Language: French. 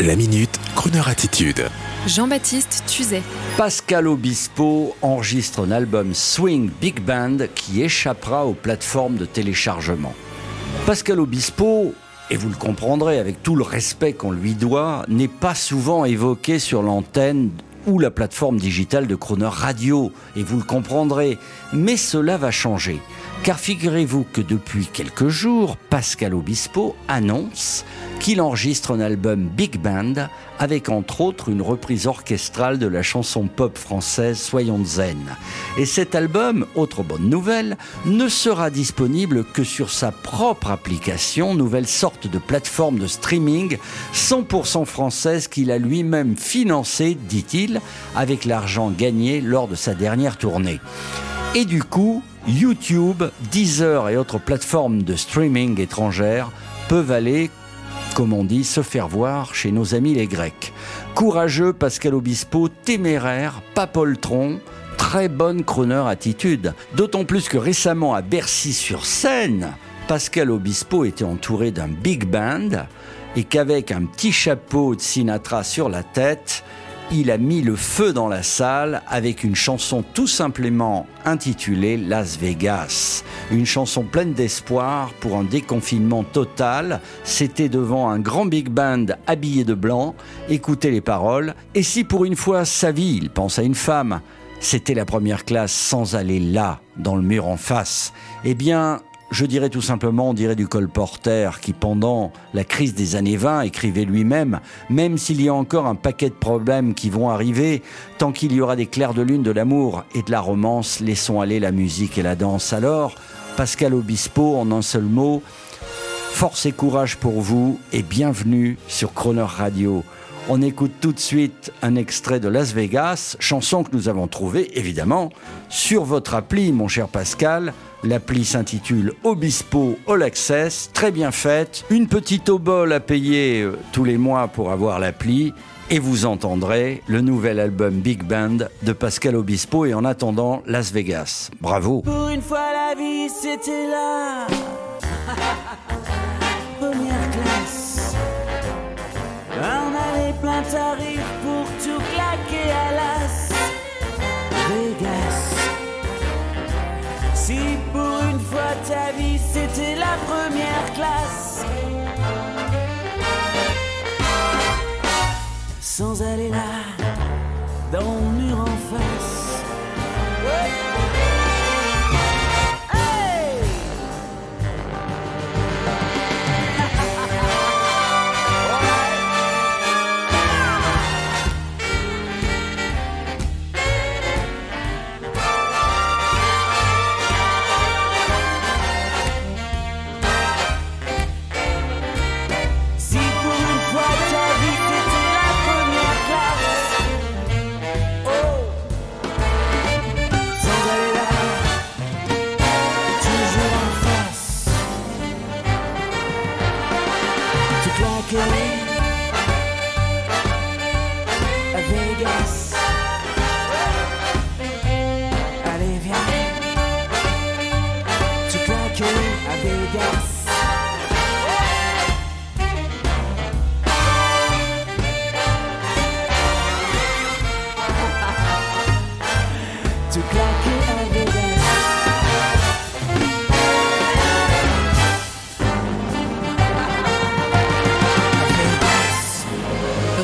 La minute, Kroneur attitude. Jean-Baptiste Tuzet. Pascal Obispo enregistre un album Swing Big Band qui échappera aux plateformes de téléchargement. Pascal Obispo, et vous le comprendrez avec tout le respect qu'on lui doit, n'est pas souvent évoqué sur l'antenne ou la plateforme digitale de Croner Radio, et vous le comprendrez. Mais cela va changer. Car figurez-vous que depuis quelques jours, Pascal Obispo annonce qu'il enregistre un album Big Band avec entre autres une reprise orchestrale de la chanson pop française Soyons zen. Et cet album, autre bonne nouvelle, ne sera disponible que sur sa propre application, nouvelle sorte de plateforme de streaming 100% française qu'il a lui-même financée, dit-il, avec l'argent gagné lors de sa dernière tournée. Et du coup, YouTube, Deezer et autres plateformes de streaming étrangères peuvent aller, comme on dit, se faire voir chez nos amis les Grecs. Courageux Pascal Obispo, téméraire, pas poltron, très bonne chroneur attitude. D'autant plus que récemment à Bercy-sur-Seine, Pascal Obispo était entouré d'un big band et qu'avec un petit chapeau de Sinatra sur la tête, il a mis le feu dans la salle avec une chanson tout simplement intitulée Las Vegas. Une chanson pleine d'espoir pour un déconfinement total. C'était devant un grand big band habillé de blanc. Écoutez les paroles. Et si pour une fois sa vie, il pense à une femme, c'était la première classe sans aller là, dans le mur en face, eh bien, je dirais tout simplement, on dirait du colporteur qui, pendant la crise des années 20, écrivait lui-même, même s'il y a encore un paquet de problèmes qui vont arriver, tant qu'il y aura des clairs de lune de l'amour et de la romance, laissons aller la musique et la danse. Alors, Pascal Obispo, en un seul mot, force et courage pour vous et bienvenue sur Croner Radio. On écoute tout de suite un extrait de Las Vegas, chanson que nous avons trouvée évidemment sur votre appli, mon cher Pascal. L'appli s'intitule Obispo All Access, très bien faite. Une petite obole à payer euh, tous les mois pour avoir l'appli. Et vous entendrez le nouvel album Big Band de Pascal Obispo et en attendant Las Vegas. Bravo. Pour une fois la vie c'était là. C'était la première classe. Sans aller là, okay.